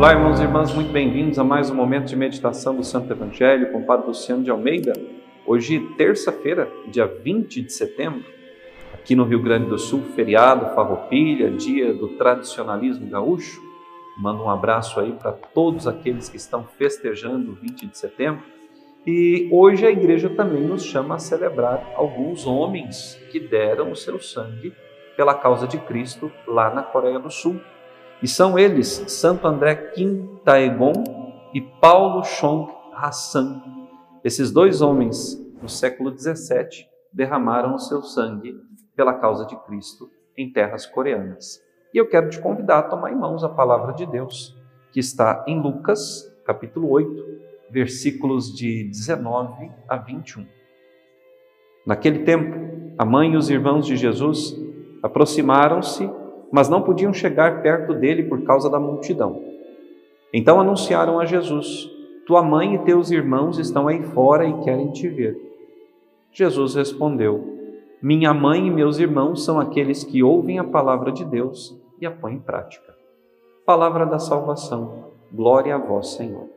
Olá, irmãos e irmãs, muito bem-vindos a mais um momento de meditação do Santo Evangelho com o Padre Luciano de Almeida. Hoje, terça-feira, dia 20 de setembro, aqui no Rio Grande do Sul, feriado, farroupilha, dia do tradicionalismo gaúcho. Mando um abraço aí para todos aqueles que estão festejando o 20 de setembro. E hoje a igreja também nos chama a celebrar alguns homens que deram o seu sangue pela causa de Cristo lá na Coreia do Sul. E são eles Santo André Kim Taegon e Paulo Chong Hassan. Esses dois homens, no século 17, derramaram o seu sangue pela causa de Cristo em terras coreanas. E eu quero te convidar a tomar em mãos a palavra de Deus, que está em Lucas, capítulo 8, versículos de 19 a 21. Naquele tempo, a mãe e os irmãos de Jesus aproximaram-se mas não podiam chegar perto dele por causa da multidão. Então anunciaram a Jesus: Tua mãe e teus irmãos estão aí fora e querem te ver. Jesus respondeu: Minha mãe e meus irmãos são aqueles que ouvem a palavra de Deus e a põem em prática. Palavra da salvação. Glória a vós, Senhor.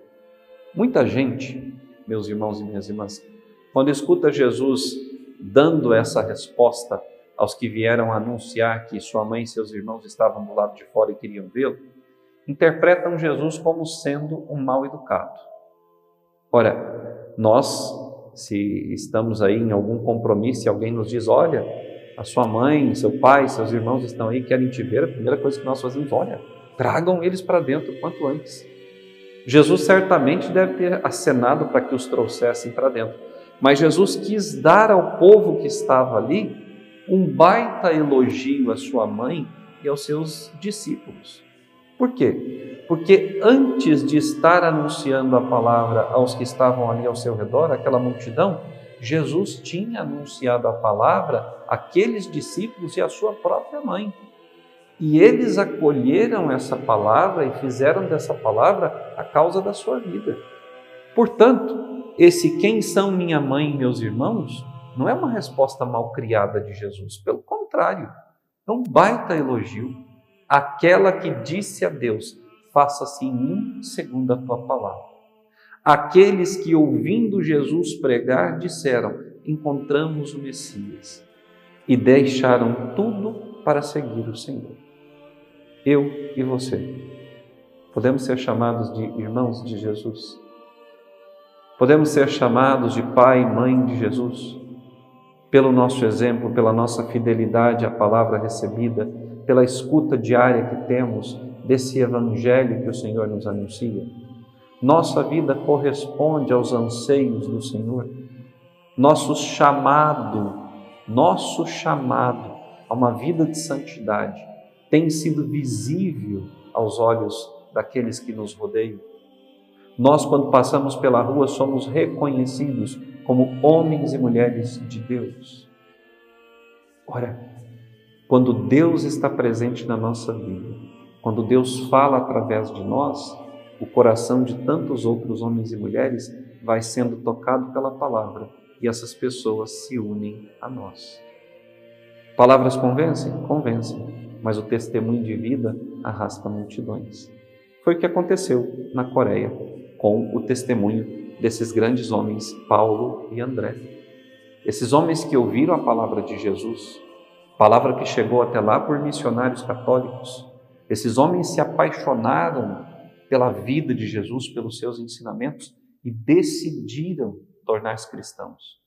Muita gente, meus irmãos e minhas irmãs, quando escuta Jesus dando essa resposta aos que vieram anunciar que sua mãe e seus irmãos estavam do lado de fora e queriam vê-lo, interpretam Jesus como sendo um mal educado. Ora, nós, se estamos aí em algum compromisso e alguém nos diz: olha, a sua mãe, seu pai, seus irmãos estão aí, querem te ver, a primeira coisa que nós fazemos, olha, tragam eles para dentro quanto antes. Jesus certamente deve ter acenado para que os trouxessem para dentro, mas Jesus quis dar ao povo que estava ali um baita elogio à sua mãe e aos seus discípulos. Por quê? Porque antes de estar anunciando a palavra aos que estavam ali ao seu redor, aquela multidão, Jesus tinha anunciado a palavra àqueles discípulos e à sua própria mãe. E eles acolheram essa palavra e fizeram dessa palavra a causa da sua vida. Portanto, esse quem são minha mãe e meus irmãos não é uma resposta mal criada de Jesus, pelo contrário, é um baita elogio. Aquela que disse a Deus: Faça-se em mim segundo a tua palavra. Aqueles que, ouvindo Jesus pregar, disseram: Encontramos o Messias, e deixaram tudo para seguir o Senhor. Eu e você podemos ser chamados de irmãos de Jesus? Podemos ser chamados de pai e mãe de Jesus? Pelo nosso exemplo, pela nossa fidelidade à palavra recebida, pela escuta diária que temos desse evangelho que o Senhor nos anuncia. Nossa vida corresponde aos anseios do Senhor. Nosso chamado, nosso chamado a uma vida de santidade tem sido visível aos olhos daqueles que nos rodeiam. Nós, quando passamos pela rua, somos reconhecidos como homens e mulheres de Deus. Ora, quando Deus está presente na nossa vida, quando Deus fala através de nós, o coração de tantos outros homens e mulheres vai sendo tocado pela palavra e essas pessoas se unem a nós. Palavras convencem? Convencem, mas o testemunho de vida arrasta multidões. Foi o que aconteceu na Coreia com o testemunho desses grandes homens, Paulo e André. Esses homens que ouviram a palavra de Jesus, palavra que chegou até lá por missionários católicos, esses homens se apaixonaram pela vida de Jesus, pelos seus ensinamentos e decidiram tornar-se cristãos.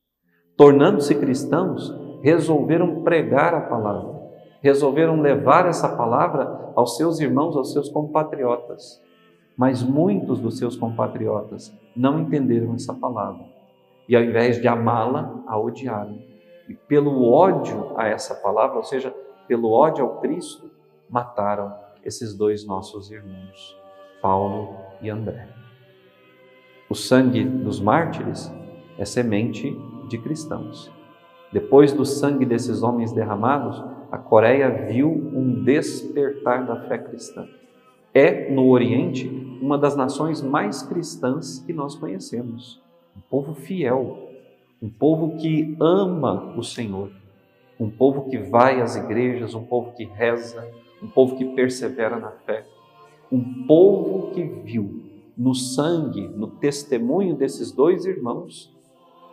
Tornando-se cristãos, resolveram pregar a palavra, resolveram levar essa palavra aos seus irmãos, aos seus compatriotas. Mas muitos dos seus compatriotas não entenderam essa palavra e, ao invés de amá-la, a odiaram. E pelo ódio a essa palavra, ou seja, pelo ódio ao Cristo, mataram esses dois nossos irmãos, Paulo e André. O sangue dos mártires é semente de cristãos. Depois do sangue desses homens derramados, a Coreia viu um despertar da fé cristã é, no Oriente, uma das nações mais cristãs que nós conhecemos. Um povo fiel, um povo que ama o Senhor, um povo que vai às igrejas, um povo que reza, um povo que persevera na fé. Um povo que viu no sangue, no testemunho desses dois irmãos,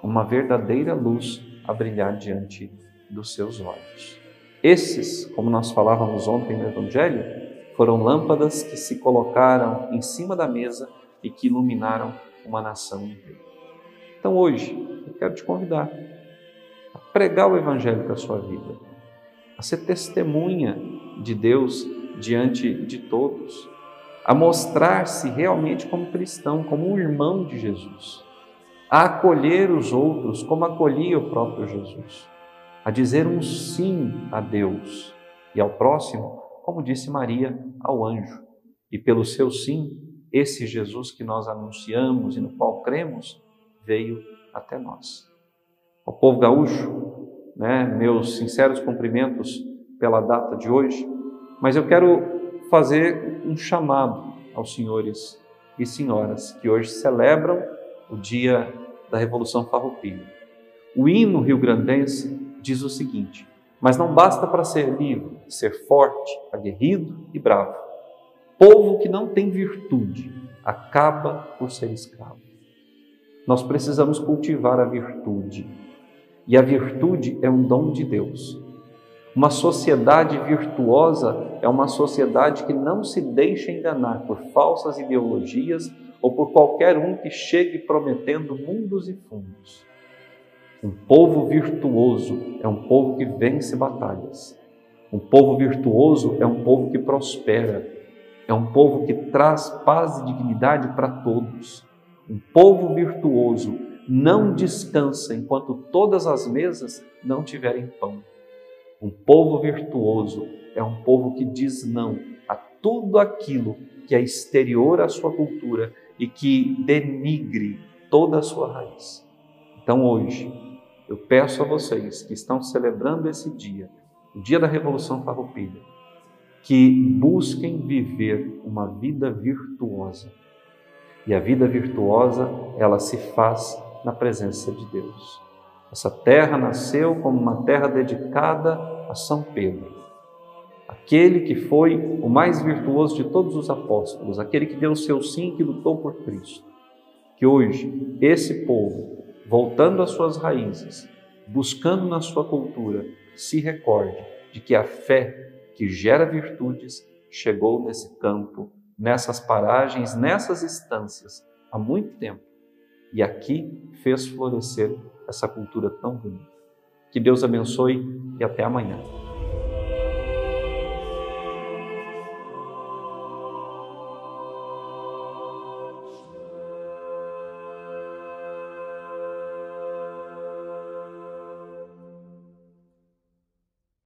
uma verdadeira luz a brilhar diante dos seus olhos. Esses, como nós falávamos ontem no Evangelho, foram lâmpadas que se colocaram em cima da mesa e que iluminaram uma nação inteira. Então hoje, eu quero te convidar a pregar o Evangelho para a sua vida, a ser testemunha de Deus diante de todos, a mostrar-se realmente como cristão, como um irmão de Jesus, a acolher os outros como acolhia o próprio Jesus, a dizer um sim a Deus e ao próximo, como disse Maria ao anjo. E pelo seu sim, esse Jesus que nós anunciamos e no qual cremos, veio até nós. Ao povo gaúcho, né, meus sinceros cumprimentos pela data de hoje, mas eu quero fazer um chamado aos senhores e senhoras que hoje celebram o dia da Revolução Farroupilha. O hino rio-grandense diz o seguinte: Mas não basta para ser livre, ser forte, aguerrido e bravo. Povo que não tem virtude acaba por ser escravo. Nós precisamos cultivar a virtude. E a virtude é um dom de Deus. Uma sociedade virtuosa é uma sociedade que não se deixa enganar por falsas ideologias ou por qualquer um que chegue prometendo mundos e fundos. Um povo virtuoso é um povo que vence batalhas. Um povo virtuoso é um povo que prospera. É um povo que traz paz e dignidade para todos. Um povo virtuoso não descansa enquanto todas as mesas não tiverem pão. Um povo virtuoso é um povo que diz não a tudo aquilo que é exterior à sua cultura e que denigre toda a sua raiz. Então hoje, eu peço a vocês que estão celebrando esse dia, o dia da Revolução Farroupilha, que busquem viver uma vida virtuosa. E a vida virtuosa, ela se faz na presença de Deus. Essa terra nasceu como uma terra dedicada a São Pedro, aquele que foi o mais virtuoso de todos os apóstolos, aquele que deu o seu sim que lutou por Cristo. Que hoje esse povo, voltando às suas raízes, buscando na sua cultura, se recorde de que a fé que gera virtudes chegou nesse campo, nessas paragens, nessas instâncias há muito tempo e aqui fez florescer essa cultura tão bonita. Que Deus abençoe e até amanhã.